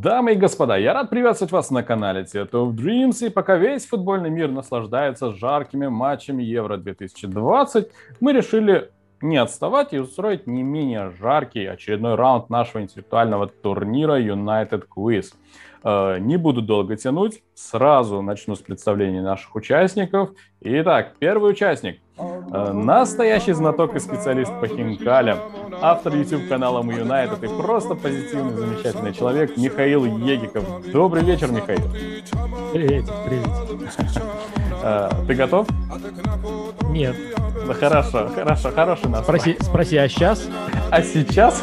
Дамы и господа, я рад приветствовать вас на канале Theater of Dreams, и пока весь футбольный мир наслаждается жаркими матчами Евро-2020, мы решили не отставать и устроить не менее жаркий очередной раунд нашего интеллектуального турнира United Quiz. Э, не буду долго тянуть, сразу начну с представления наших участников. Итак, первый участник. Э, настоящий знаток и специалист по хинкалям, автор YouTube-канала Мы Юнайтед и просто позитивный, замечательный человек Михаил Егиков. Добрый вечер, Михаил. Привет, привет. Э, ты готов? Нет. Да хорошо, хорошо, хороший нас. Спроси, спроси, а сейчас? А сейчас?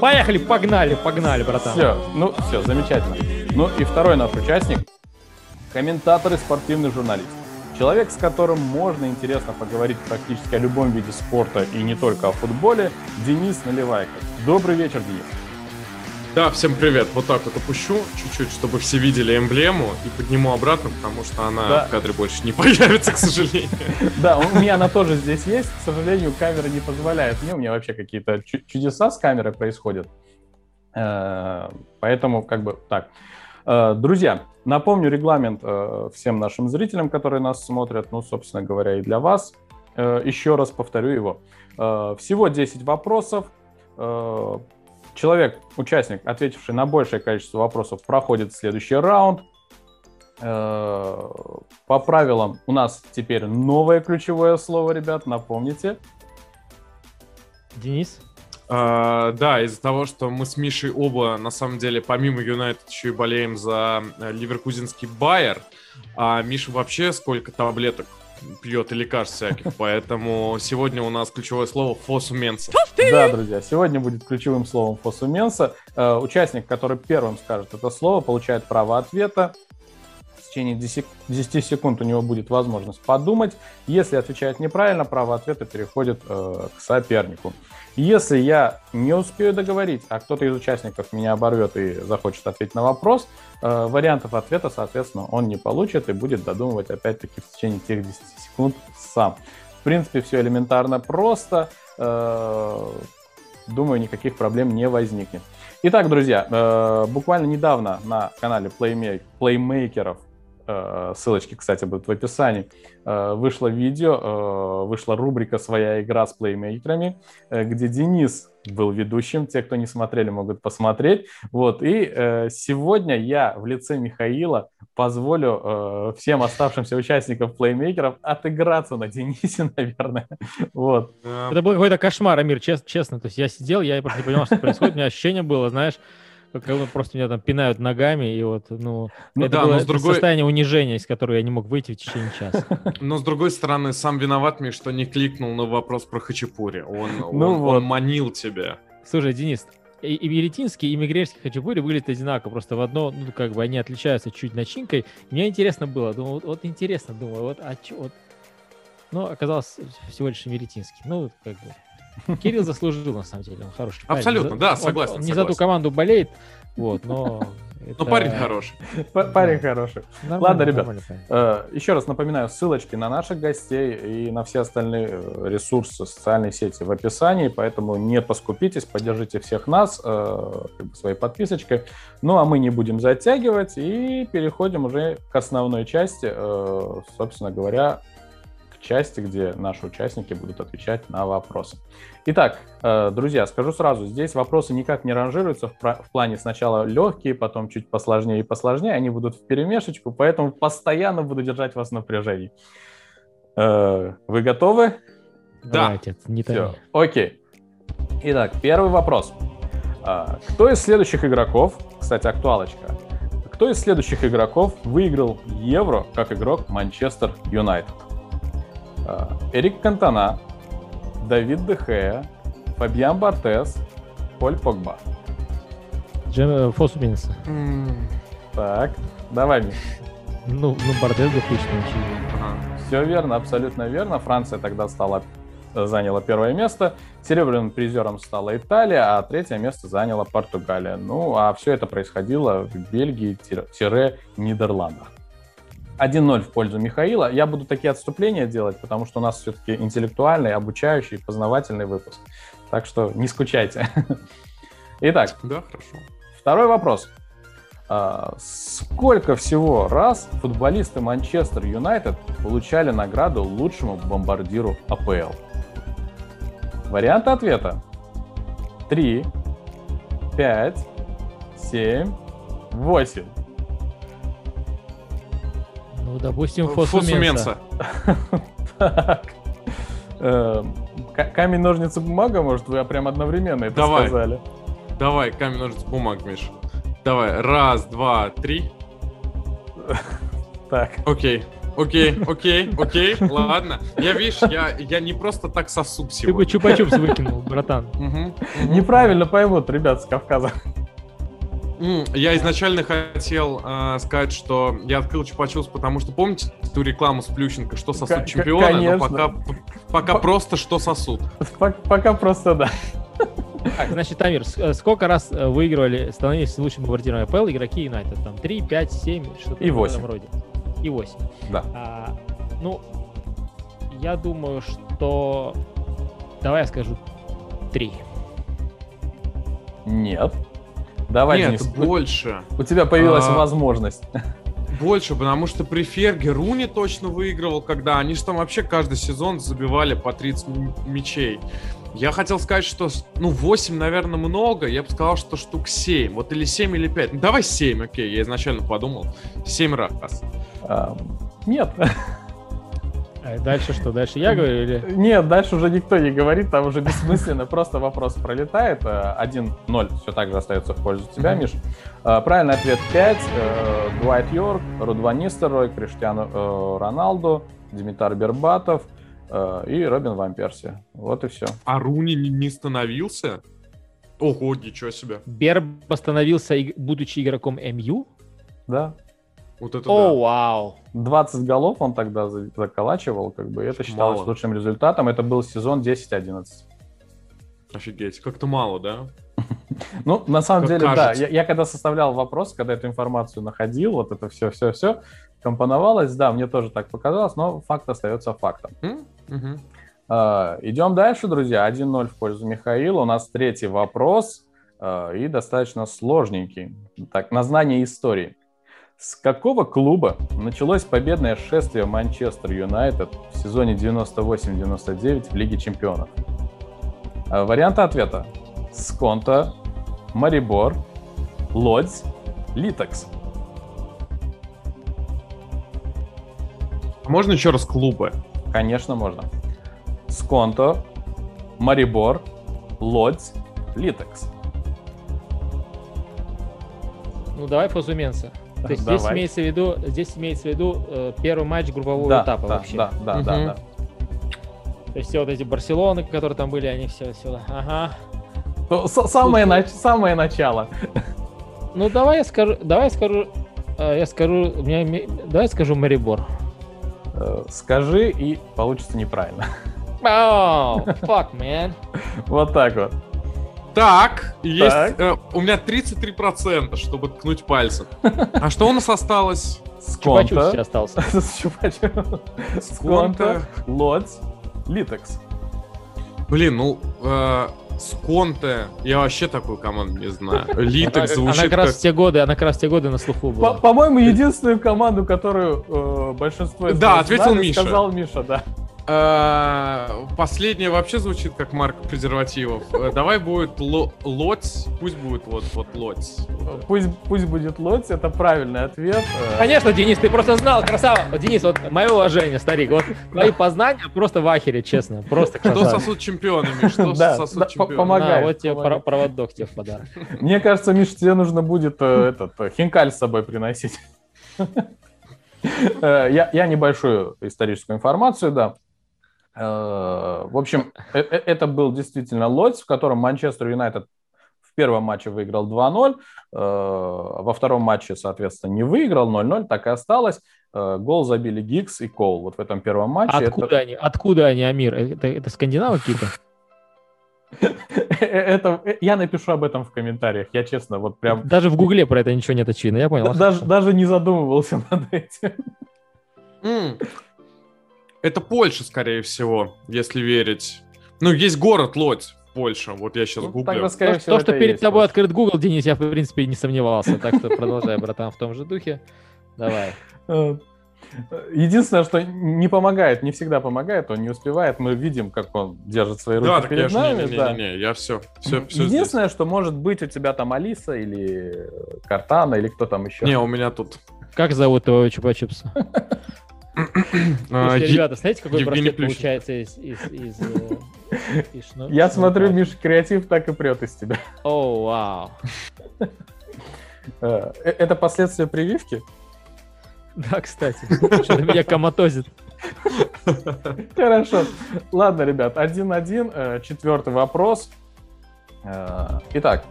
Поехали, погнали, погнали, братан. Все, ну все, замечательно. Ну и второй наш участник, комментатор и спортивный журналист. Человек, с которым можно интересно поговорить практически о любом виде спорта и не только о футболе, Денис Наливайко. Добрый вечер, Денис. Да, всем привет. Вот так вот опущу чуть-чуть, чтобы все видели эмблему и подниму обратно, потому что она да. в кадре больше не появится, к сожалению. Да, у меня она тоже здесь есть. К сожалению, камера не позволяет мне. У меня вообще какие-то чудеса с камерой происходят. Э, поэтому как бы так. Э, друзья, напомню регламент э, всем нашим зрителям, которые нас смотрят, ну, собственно говоря, и для вас. Э, еще раз повторю его. Всего 10 вопросов. Человек, участник, ответивший на большее количество вопросов, проходит следующий раунд. По правилам у нас теперь новое ключевое слово, ребят, напомните. Денис? Uh, да, из-за того, что мы с Мишей оба, на самом деле, помимо Юнайтед, еще и болеем за э, ливеркузинский Байер, а Миша вообще сколько таблеток пьет и лекарств всяких, поэтому сегодня у нас ключевое слово «фосуменса». Да, друзья, сегодня будет ключевым словом «фосуменса». Uh, участник, который первым скажет это слово, получает право ответа течение 10 секунд у него будет возможность подумать. Если отвечает неправильно, право ответа переходит э, к сопернику. Если я не успею договорить, а кто-то из участников меня оборвет и захочет ответить на вопрос, э, вариантов ответа, соответственно, он не получит и будет додумывать опять-таки в течение тех 10 секунд сам. В принципе, все элементарно просто. Э, думаю, никаких проблем не возникнет. Итак, друзья, э, буквально недавно на канале Э, ссылочки, кстати, будут в описании, э, вышло видео, э, вышла рубрика «Своя игра с плеймейкерами», где Денис был ведущим. Те, кто не смотрели, могут посмотреть. Вот. И сегодня я в лице Михаила позволю всем оставшимся участникам плеймейкеров отыграться на Денисе, наверное. Вот. Это был какой-то кошмар, Амир, честно. То есть я сидел, я просто не понимал, что происходит. У меня ощущение было, знаешь, как просто меня там пинают ногами, и вот, ну, ну это да, было но с другой... состояние унижения, из которого я не мог выйти в течение часа. Но, с другой стороны, сам виноват мне, что не кликнул на вопрос про хачапури. Он, ну он, вот. он манил тебя. Слушай, Денис, и, Веретинский, и Мигрельский хачапури выглядят одинаково, просто в одно, ну, как бы они отличаются чуть начинкой. Мне интересно было, думал, вот, вот интересно, думаю, вот, а чё, вот, ну, оказалось всего лишь Веретинский. Ну, как бы, Кирилл заслужил, на самом деле, он хороший Абсолютно, парень. да, согласен. Он, он не за ту команду болеет, вот, но... Ну, парень хороший. Парень хороший. Ладно, ребят, э, еще раз напоминаю, ссылочки на наших гостей и на все остальные э, ресурсы, социальные сети в описании, поэтому не поскупитесь, поддержите всех нас э, своей подписочкой. Ну, а мы не будем затягивать и переходим уже к основной части, собственно говоря, части, где наши участники будут отвечать на вопросы. Итак, э, друзья, скажу сразу, здесь вопросы никак не ранжируются в плане сначала легкие, потом чуть посложнее и посложнее, они будут в перемешечку, поэтому постоянно буду держать вас в напряжении. Э, вы готовы? Да. Давайте, не Все, окей. Итак, первый вопрос. Э, кто из следующих игроков, кстати, актуалочка, кто из следующих игроков выиграл Евро как игрок Манчестер Юнайтед? Э, Эрик Кантона, Давид Дехея, Фабиан Бартес, Поль Погба. Джем э, Фосуминс. Так, давай, Миш. Ну, ну Бартес отлично, очевидно. Ага. Все верно, абсолютно верно. Франция тогда стала заняла первое место. Серебряным призером стала Италия, а третье место заняла Португалия. Ну, а все это происходило в Бельгии-Нидерландах. 1-0 в пользу Михаила. Я буду такие отступления делать, потому что у нас все-таки интеллектуальный, обучающий, познавательный выпуск. Так что не скучайте. Итак. Да, хорошо. Второй вопрос. А, сколько всего раз футболисты Манчестер Юнайтед получали награду лучшему бомбардиру АПЛ? Варианты ответа. 3, 5, 7, 8. Ну, допустим, Фосу Фосу Менса. Так. Эм, Камень, ножницы, бумага, может, вы прям одновременно это Давай. сказали? Давай, камень, ножницы, бумаг, Миш. Давай, раз, два, три. Так. Окей. Окей, окей, окей, ладно. Я, видишь, я, я не просто так сосу Ты бы сегодня. чупа-чупс выкинул, братан. Неправильно поймут, ребят, с Кавказа. Я изначально хотел э, сказать, что я открыл Чупа-Чупс, потому что помните ту рекламу с Плющенко, что сосут к- чемпионы, конечно. но пока, пока По- просто что сосут. Пок- Пока просто да. Так, значит, Тамир, э, сколько раз э, выигрывали, становились лучшим бомбардиром АПЛ игроки Юнайтед? Там 3, 5, 7, что-то И в восемь. этом роде. И 8. Да. А, ну, я думаю, что... Давай я скажу 3. Нет. Давай, Нет, Денис, у- больше. у тебя появилась А. возможность. Больше, потому что при Ферге Руни точно выигрывал, когда они же там вообще каждый сезон забивали по 30 м- мячей. Я хотел сказать, что, ну, 8, наверное, много. Я бы сказал, что штук 7. Вот или 7, или 5. Ну, давай 7, окей. Я изначально подумал. 7 раз. А, Нет. А дальше что? Дальше я говорю или... Нет, дальше уже никто не говорит, там уже бессмысленно, просто вопрос пролетает. э, 1-0 все так же остается в пользу тебя. Миш. Э, Правильный ответ 5. э, Дуайт Йорк, Рудван Нистеррой, Криштиану э, Роналду, Димитар Бербатов э, и Робин Ван Перси. Вот и все. А Руни не, становился? Ого, ничего себе. Берб остановился, будучи игроком МЮ? Да. Вот это О, да. вау. 20 голов он тогда за- заколачивал, как бы и это считалось Мало. лучшим результатом. Это был сезон 10-11. Офигеть. Как-то мало, да? Ну, на самом Как деле, да. кажется. Я, я когда составлял вопрос, когда эту информацию находил, вот это все-все-все компоновалось, да, мне тоже так показалось, но факт остается фактом. Мгм. А, идем дальше, друзья. 1-0 в пользу Михаила. У нас третий вопрос а, и достаточно сложненький. Так, на знание истории. С какого клуба началось победное шествие Манчестер Юнайтед в сезоне 98-99 в Лиге Чемпионов? А, Варианты ответа. Сконта, Марибор, Лодзь, Литекс. А Можно еще раз клубы? Конечно, можно. Сконто, Марибор, Лодзь, Литекс. Ну, давай Фозуменса. То есть здесь имеется в виду, здесь имеется в виду э, первый матч группового Да, этапа да, вообще. да, да, да, Мгм. да. То есть все вот эти Барселоны, которые там были, они все сюда. Ага. Ну, с- Самое, нач- самое начало. Ну давай я скажу, давай я скажу, э, я скажу, у меня, давай я скажу Марибор. Э, Скажи, и получится неправильно. Oh, fuck, man. Вот так вот. Так, есть. Так. э, у меня 33%, чтобы ткнуть пальцем. А что у нас осталось? Сконто. все остался. С Чупа-чупс. Сконто, Лодзь, Литекс. Блин, ну, э, Сконте, я вообще такую команду не знаю. Литек Она звучит как раз в те годы, она как раз в те годы на слуху была. По-моему, единственную команду, которую э, большинство из Да, ответил знали, Миша. сказал Миша, да. Э, Последнее вообще звучит как марка презервативов. Э, Давай будет ло- лоть, пусть будет вот, вот лоть. Пусть, пусть будет Лодзь, это правильный ответ. Конечно, Денис, ты просто знал, красава. Денис, вот мое уважение, старик. Вот твои познания просто в ахере, честно. Просто Что красава. чемпионами? Что Да, сосут да, по- чемпионами? помогай. Вот тебе проводок тебе в подарок. Мне кажется, Миш, тебе нужно будет э, этот э, хинкаль с собой приносить. Я, я небольшую историческую информацию, да. Э, В общем, э- э- это был действительно Лодзь, в котором Манчестер Юнайтед в первом матче выиграл 2-0, э, во втором матче, соответственно, не выиграл 0-0, так и осталось. Гол забили Гикс и Коул вот в этом первом матче. Это- Откуда они? Откуда они, Амир? Это, это скандинавы какие-то? Это, я напишу об этом в комментариях. Я честно, вот прям Даже в Гугле про это ничего нет очевидно, я понял. даже, даже не задумывался над этим. Это Польша, скорее всего, если верить. Ну, есть город Лодь. больше. Вот я сейчас Ну, гуглю. тогда, скорее То, всего, то, что перед есть тобой Польша. открыт Google, Денис, я, в принципе, не сомневался. Так что продолжай, братан, в том же духе. Давай. Э, Единственное, что не помогает, не всегда помогает, он не успевает. Мы видим, как он держит свои руки Да, так перед я нами. же не, да. не, не, не, я все, все, все Единственное, что может быть у тебя там Алиса или Картана или кто там еще. Не, у меня тут. Как зовут твоего чупа-чупса? а, Слушайте, ребята, знаете, какой Евгений браслет Плющенко. получается из... из, из, э, из Я смотрю? Миша, креатив так и прет из тебя. О, вау. Э, э, Это последствия прививки? Да, кстати. Что-то меня коматозит. Хорошо. Ладно, ребят, один-один. Четвертый вопрос. Итак,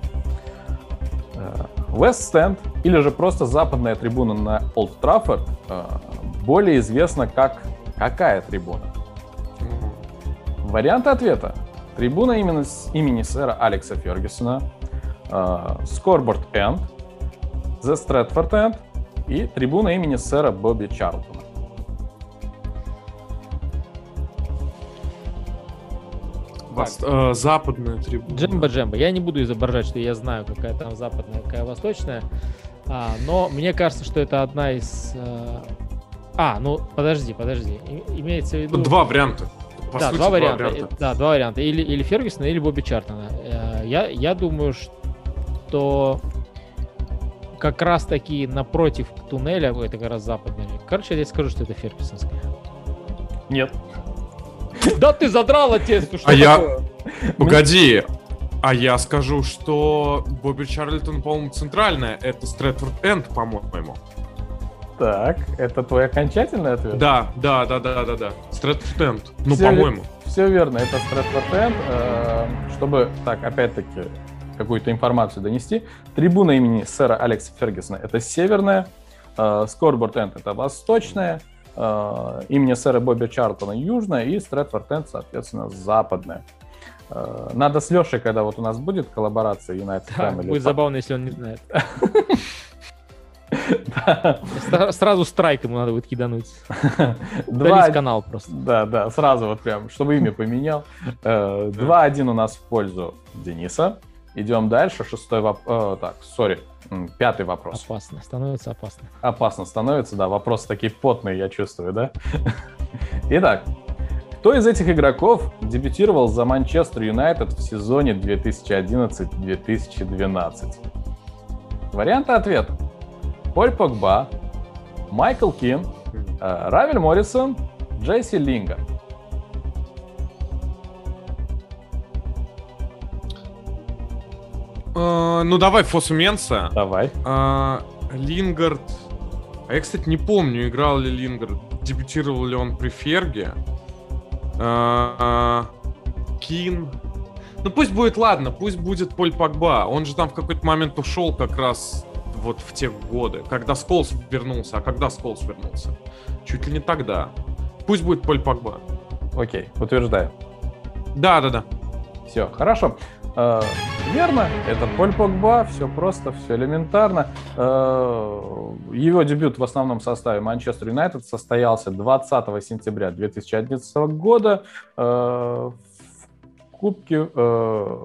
West Stand или же просто западная трибуна на Олд Траффорд более известна как какая трибуна? Варианты ответа. Трибуна именно с имени сэра Алекса Фергюсона, Скорборд Энд, The Stratford End и трибуна имени сэра Бобби Чарлтона. Вас- э, западная трибуна. Джемба-джемба. Я не буду изображать, что я знаю, какая там западная, какая восточная. А, но мне кажется, что это одна из... э, А, ну, подожди, подожди. И- Имеется в виду... Два варианта. По да, сути, два варианта. варианта. Да, два варианта. Или, или Фергюсона, или Бобби Чартона. Э, Я, я думаю, что как раз таки напротив туннеля, это как раз западный. Короче, я скажу, что это Фергюсонская. Нет. Да ты задрал, отец, ты что А я-? Погоди. А я скажу, что Бобби Чарльтон, по-моему, центральная. Это Стрэдфорд Энд, по-моему. Так, это твой окончательный ответ? Да, да, да, да, да, да. Энд. Ну, по-моему. Все верно, это Энд. Э, Чтобы, так, опять-таки, какую-то информацию донести. Трибуна имени сэра Алекса Фергюсона — это северная, Скорборд Энд — это восточная, э, имени сэра Бобби Чарлтона — южная, и Стрэдфорд Энд, соответственно, западная. Э, Надо с Лешей, когда вот у нас будет коллаборация United Да, Family. будет забавно, если он не знает. Сразу страйк ему надо будет кидануть. Два- канал просто. Да, да, сразу вот прям, чтобы имя поменял. Э, 2-1 у нас в пользу Дениса. Идем дальше. Шестой вопрос. Так, сори. Пятый вопрос. Опасно, становится опасно. Опасно становится, да. Вопрос такие потные, я чувствую, да? Итак, кто из этих игроков дебютировал за Манчестер Юнайтед в сезоне 2011-2012? Варианты ответа. Поль Погба, Майкл Кин, э, Равель Моррисон, Джейси Лингер. Э, Ну, давай Фосу Менса. Давай. А, Лингард. А я, кстати, не помню, играл ли Лингард, дебютировал ли он при Ферге. Кин. Ну пусть будет, ладно, пусть будет Поль Погба. Он же там в какой-то момент ушел как раз вот в те годы, когда Сколс вернулся. А когда Сколс вернулся? Чуть ли не тогда. Пусть будет Поль Погба. Окей, утверждаю. Да, да, да. Все, хорошо. Э, верно, это Поль Погба, все просто, все элементарно. Э, его дебют в основном составе Манчестер Юнайтед состоялся 20 сентября 2011 года э, в Кубке, э,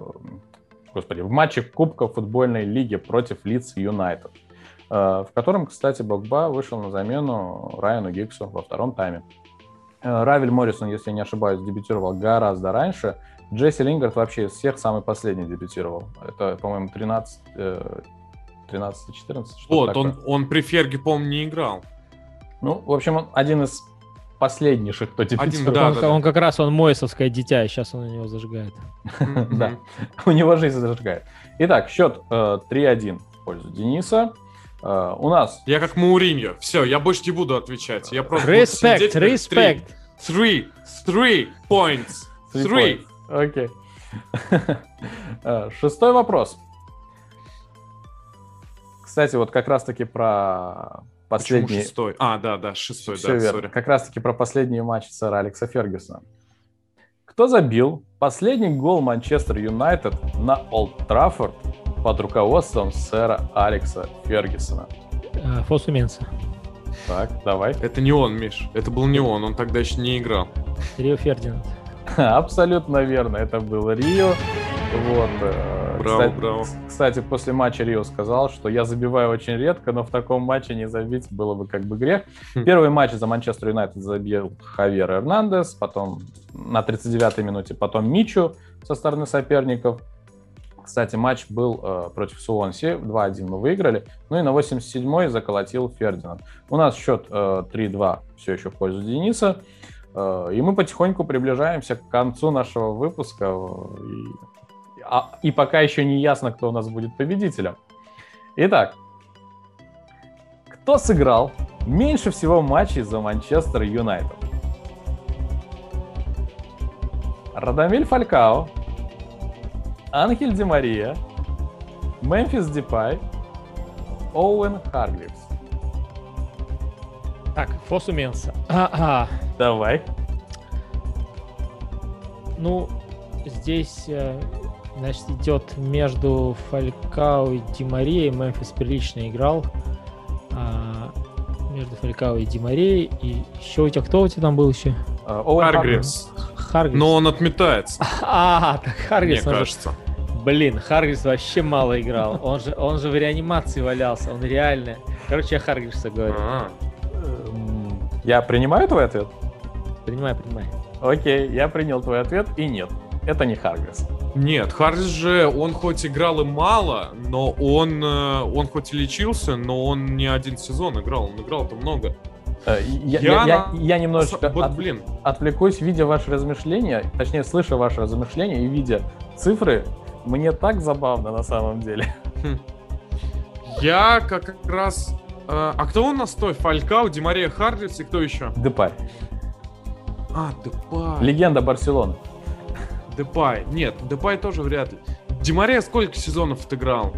господи, в матче Кубка футбольной лиги против Лидс Юнайтед, э, в котором, кстати, Погба вышел на замену Райану Гиггсу во втором тайме. Э, Равель Моррисон, если я не ошибаюсь, дебютировал гораздо раньше. Джесси Лингард вообще из всех самый последний дебютировал. Это, по-моему, 13, э, 13-14. что-то Вот, такое. он, он при Ферге, по-моему, не играл. Ну, в общем, он один из последнейших, кто дебютировал. да, он, да, да. он как раз он Мойсовское дитя, и сейчас он у него зажигает. Да. У него жизнь зажигает. Итак, счет э, 3-1 в пользу Дениса. Э, У нас Я как Мауриньо. Все, я больше не буду отвечать. Я просто Респект, респект. Three, three points. Three Three. Окей. Э, Шестой вопрос. Кстати, вот как раз-таки про Почему последний... шестой? А, да, да, шестой, Всё да, верно. Как раз-таки про последний матч сэра Алекса Фергюсона. Кто забил последний гол Манчестер Юнайтед на Олд Траффорд под руководством сэра Алекса Фергюсона? Э, Фосу Менса. Так, давай. Это не он, Миш. Это был не он, он тогда еще не играл. Рио Фердинанд. Абсолютно верно. Это был Рио. Вот. э, Браво, кстати, браво. Кстати, после матча Рио сказал, что я забиваю очень редко, но в таком матче не забить было бы как бы грех. Хм. Первый матч за Манчестер Юнайтед забил Хавьер Эрнандес, потом на 39-й минуте, потом Мичу со стороны соперников. Кстати, матч был э, против Суонси, 2-1 мы выиграли. Ну и на 87-й заколотил Фердинанд. У нас счет э, 3-2 все еще в пользу Дениса. Э, и мы потихоньку приближаемся к концу нашего выпуска. э, И, а- и пока еще не ясно, кто у нас будет победителем. Итак, кто сыграл меньше всего матчей за Манчестер Юнайтед? Радамиль Фалькао, Анхель Ди Мария, Мемфис Дипай, Оуэн Харгривс. Так, Фосу Менса. А-а. Давай. Ну, здесь, э, значит, идет между Фалькао и Ди Марией. Мемфис прилично играл. А, между Фалькао и Ди Марией. И еще у тебя кто у тебя там был еще? Оуэн Харгривс. Харгрис. Но он отметается, А, так мне Харгрис. он же- кажется. Блин, Харгрис вообще мало играл. Он же, он же в реанимации валялся. Он реально. Короче, я Харгриса говорю. А, Я принимаю твой ответ? Принимай, принимай. Окей, я принял твой ответ, и нет, это не Харгривс. Нет, Харрис же, он хоть играл и мало, но он, э, он хоть и лечился, но он не один сезон играл, он играл-то много. Э, Я, Я я- я- немножечко Вот, от- блин, отвлекусь, видя ваши размышления, точнее, слыша ваши размышления и видя цифры, мне так забавно на самом деле. я как раз... э, а кто у нас стой? Фалькау, Ди Мария Харрис и кто еще? Депай. А, Депай. Легенда Барселоны. Депай. Нет, Депай тоже вряд ли. Ди Мария сколько сезонов отыграл?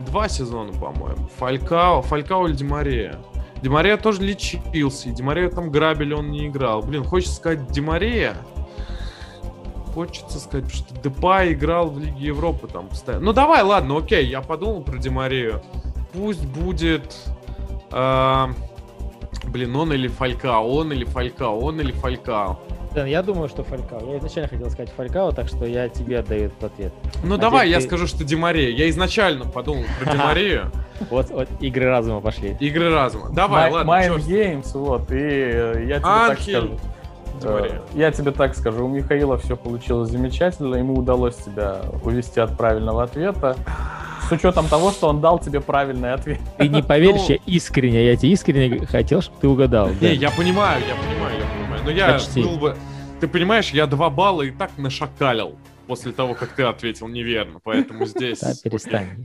Два сезона, по-моему. Фалькао, Фалькао или Ди Мария? Ди Мария тоже лечился, и Ди Мария там грабили, он не играл. Блин, хочется сказать Ди Мария. Хочется сказать, что Депай играл в Лиге Европы там постоянно. Ну давай, ладно, окей, я подумал про Ди Марию. Пусть будет... а, блин, он или Фалькао, он или Фалькао, он или Фалькао. Я думаю, что Фалькао. Я изначально хотел сказать Фалькао, так что я тебе отдаю этот ответ. Ну А давай, теперь я ты- скажу, что Демария. Я изначально подумал про Демарию. Вот, вот игры разума пошли. Игры разума. Давай, ладно, Mind Games, вот, и э, я тебе так скажу. Демария. Э, Я тебе так скажу, у Михаила все получилось замечательно, ему удалось тебя увести от правильного ответа. С учетом того, что он дал тебе правильный ответ. Ты не поверишь, Ну- я искренне, я тебе искренне хотел, чтобы ты угадал. Не, я понимаю, я понимаю. Но я Почти. был бы... Ты понимаешь, я два балла и так нашакалил после того, как ты ответил неверно. Поэтому здесь... Да, перестань.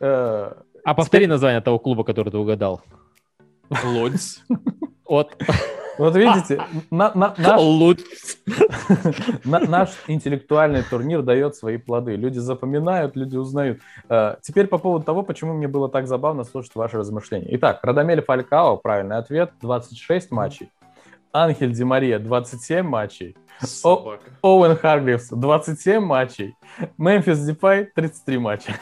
Э, А повтори название того клуба, который ты угадал. Лодзь. От Вот видите, на- на- наш, на- наш интеллектуальный турнир дает свои плоды. Люди запоминают, люди узнают. Э, Теперь по поводу того, почему мне было так забавно слушать ваши размышления. Итак, Радамель Фалькао, правильный ответ, 26 матчей. Анхель Ди Мария, 27 матчей. Собака. Оуэн Харгривс, 27 матчей. Мемфис Дипай, 33 матча.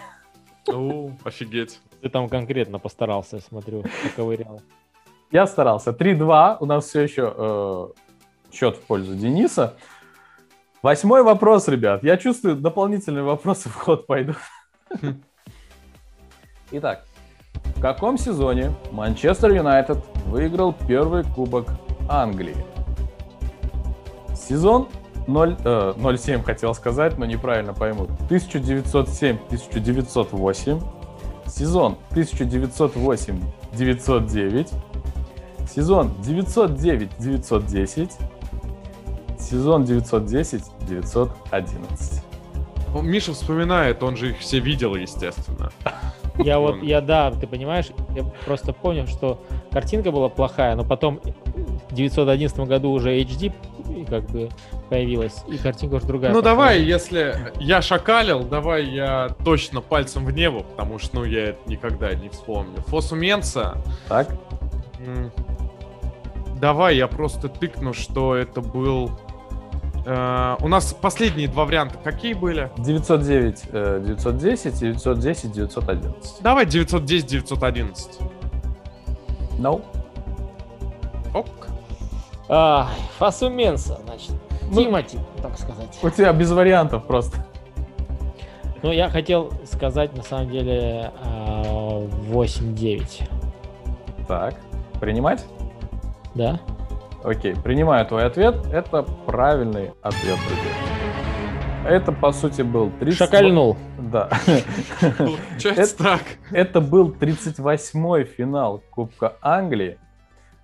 О, офигеть. Ты там конкретно постарался, смотрю, поковырял. Я старался. 3-2. У нас все еще э, счет в пользу Дениса. Восьмой вопрос, ребят. Я чувствую, дополнительные вопросы в ход пойдут. Итак, в каком сезоне Манчестер Юнайтед выиграл первый кубок Англии? Сезон 0, э, 07 хотел сказать, но неправильно поймут. 1907-1908. Сезон 1908-909. Сезон 909-910. Сезон 910-911. О, Миша вспоминает, он же их все видел, естественно. Я вот, я да, ты понимаешь, я просто понял, что картинка была плохая, но потом 911 году уже HD как бы появилась, и картинка уже другая. Ну пошла. давай, если я шакалил, давай я точно пальцем в небо, потому что ну я это никогда не вспомню. Фосу Менса, Так? давай я просто тыкну, что это был... э, у нас последние два варианта какие были? 909, э, 910, 910, 911. Давай 910-911. No. Ок. А, Фасуменса, значит. Ну- Тимати, так сказать. У тебя без вариантов просто. Ну, я хотел сказать, на самом деле, а, 8-9. Так, принимать? Да? Окей, принимаю твой ответ. Это правильный ответ, друзья. Это, по сути, был 30... Шакальнул. Да. Получается так. Это был 38-й финал Кубка Англии.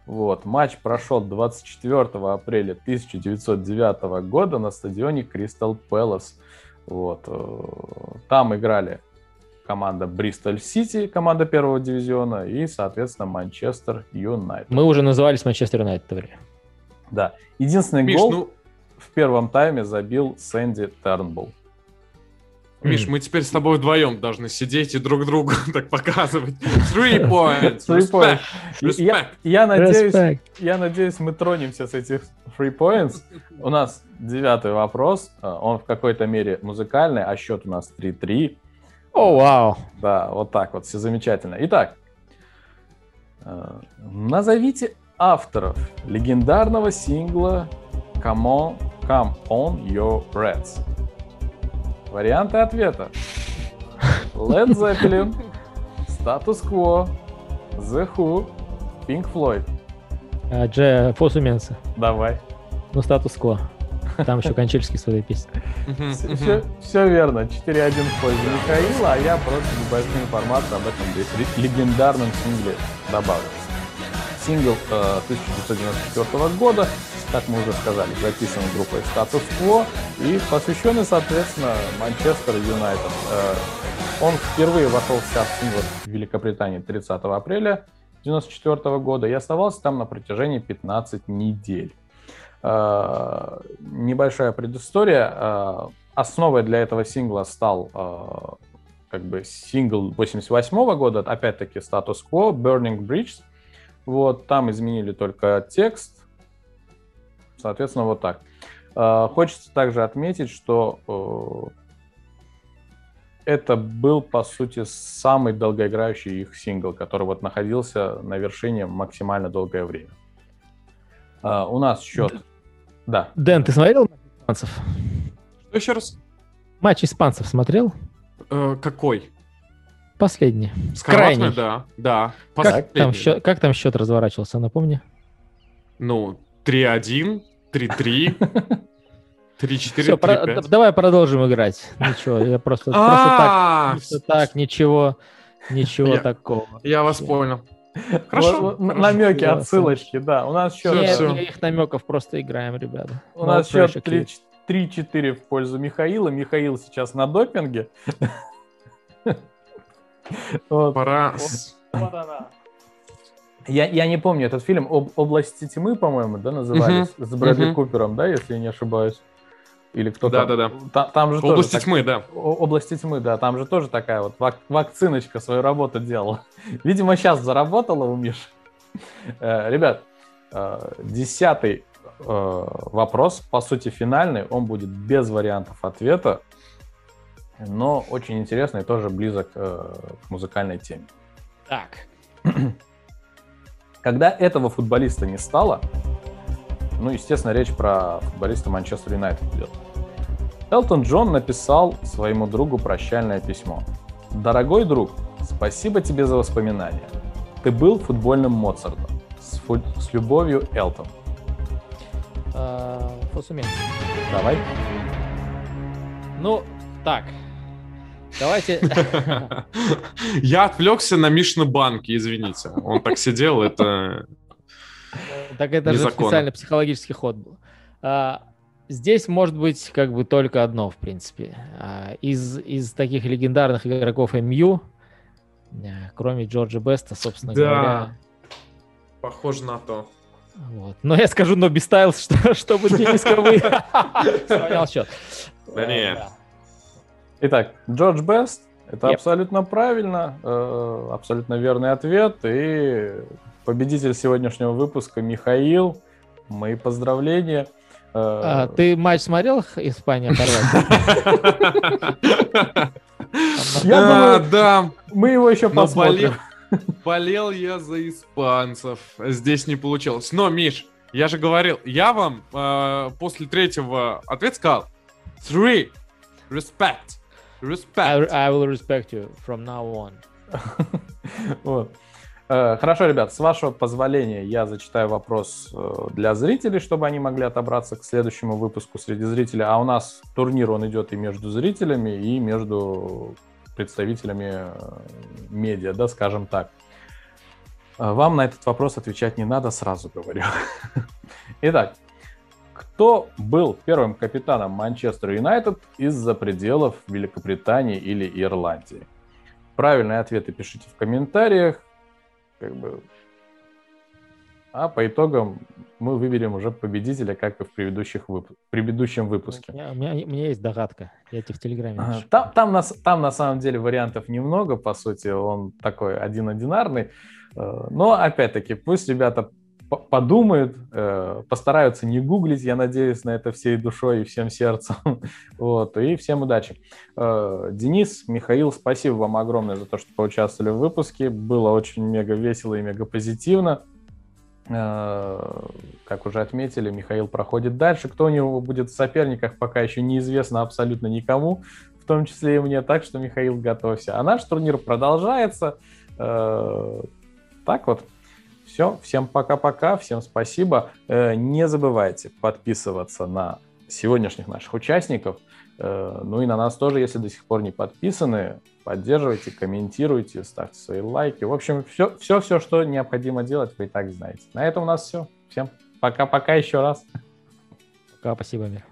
Вот. Матч прошел 24 апреля 1909 года на стадионе Кристал Пэлас. Вот. э, Там играли команда Бристоль Сити, команда первого дивизиона, и, соответственно, Манчестер Юнайтед. Мы уже назывались Манчестер Юнайтед. Да. Единственный Миш, гол ну, в первом тайме забил Сэнди Тернбулл. Миш, мы теперь с тобой вдвоем должны сидеть и друг другу так показывать. Three points. Three Respect. points. Я, Respect. я надеюсь, Respect. я надеюсь, мы тронемся с этих three points. У нас девятый вопрос. А, Он в какой-то мере музыкальный, а счет у нас 3-3. О, вау. Да, вот так вот, все замечательно. Итак, э, назовите авторов легендарного сингла Come on, Come on Your Reds. Варианты ответа. Led Zeppelin, Status Quo, The Who, Pink Floyd. А, Дже Фосуменса. Давай. Ну, статус-кво. Там еще Кончельский своей песни. Все, верно. 4-1 в пользу Михаила, а я просто небольшую информацию об этом ле- легендарном сингле добавлю. Сингл э, 1994 года, как мы уже сказали, записан группой Status Quo и посвященный, соответственно, Манчестер Юнайтед. Э, он впервые вошел в чарт синглов в Великобритании 30 апреля 1994 года и оставался там на протяжении 15 недель. Э, небольшая предыстория. Э, Основой для этого сингла стал э, как бы сингл 88 года, опять-таки Quo, Burning Bridge. Вот, там изменили только текст. Соответственно, вот так. Э, Хочется также отметить, что э, это был, по сути, самый долгоиграющий их сингл, который вот находился на вершине максимально долгое время. Э, У нас счет... Да, Дэн, ты смотрел матч испанцев? Что еще раз? Матч испанцев смотрел? Э, Какой? Последний. С? Крайний. Да, да. Как Последний. там, счет, как там счет разворачивался, напомни? Ну, 3-1, 3-3, 3-4, Все, 3-5. давай продолжим играть. Ничего, я просто, просто так, А, просто так, ничего, ничего Я- такого. Я вас понял. Хорошо. Намеки, отсылочки, да. У нас счет, Нет никаких намеков, просто играем, ребята. у нас счет pressure, 3 kid. 3-4 в пользу Михаила. Михаил сейчас на допинге. Вот. Пора... с- Я, я не помню этот фильм «Об- «Области тьмы», по-моему, да, назывались? С Брэдли мгм. Купером, да, если я не ошибаюсь? Или кто-то... Да-да-да. Та- Там же тоже Области так- тьмы, да. О- Области тьмы, да, там же тоже такая вот вак- вакциночка свою работу делала. Видимо, сейчас заработала у Миши. Э, Ребят, э, десятый э, вопрос, по сути, финальный, он будет без вариантов ответа, но очень интересный и тоже близок э, к музыкальной теме. Так. Когда этого футболиста не стало, ну, естественно, речь про футболиста Манчестер Юнайтед идет. Элтон Джон написал своему другу прощальное письмо. «Дорогой друг, спасибо тебе за воспоминания. Ты был футбольным Моцартом. С, фу- с любовью, Элтон». А, Фосуменс. Давай. Ну, так. Давайте... Я отвлекся на Мишны банки, извините. Он так сидел, это... Так это же специальный психологический ход был. А, Здесь может быть как бы только одно, в принципе. А, Из, из таких легендарных игроков МЮ, э, кроме Джорджа Беста, собственно Да. говоря. Похоже на то. Вот. Но я скажу Ноби Стайлз, что, чтобы Дениска вы сравнял счет. Да не. Итак, Джордж Бест. Это Yep. абсолютно правильно, э, абсолютно верный ответ. И победитель сегодняшнего выпуска Михаил. Мои поздравления. Э, А, ты матч смотрел Испания-Хорватия? Я А, думаю, да, Мы его еще посмотрим. болел, я за испанцев. Здесь не получилось. Но, Миш, я же говорил, я вам э, после третьего ответа сказал three, respect. I, I will respect you from now on. вот. Э, хорошо, ребят, с вашего позволения я зачитаю вопрос э, для зрителей, чтобы они могли отобраться к следующему выпуску среди зрителей. А у нас турнир, он идет и между зрителями, и между представителями э, медиа, да, скажем так. Вам на этот вопрос отвечать не надо, сразу говорю. Итак, кто был первым капитаном Манчестер Юнайтед из-за пределов Великобритании или Ирландии? Правильные ответы пишите в комментариях как бы. А по итогам мы выберем уже победителя, как и в предыдущих вып... предыдущем выпуске. У меня, у, меня, у меня есть догадка. Я тебе в Телеграме напишу. Там, там, на, там на самом деле вариантов немного, по сути, он такой один-одинарный. Э, но опять-таки, пусть ребята подумают, э, постараются не гуглить, я надеюсь, на это всей душой и всем сердцем. вот, и всем удачи. Э, Денис, Михаил, спасибо вам огромное за то, что поучаствовали в выпуске. Было очень мега весело и мега позитивно. Э, как уже отметили, Михаил проходит дальше. Кто у него будет в соперниках, пока еще неизвестно абсолютно никому, в том числе и мне. Так что, Михаил, готовься. А наш турнир продолжается. Так вот, все, всем пока-пока, всем спасибо. Э, не забывайте подписываться на сегодняшних наших участников, э, ну и на нас тоже, если до сих пор не подписаны, поддерживайте, комментируйте, ставьте свои лайки. В общем, все, все, все, что необходимо делать, вы и так знаете. На этом у нас все. Всем пока-пока еще раз. Пока, спасибо, Мир.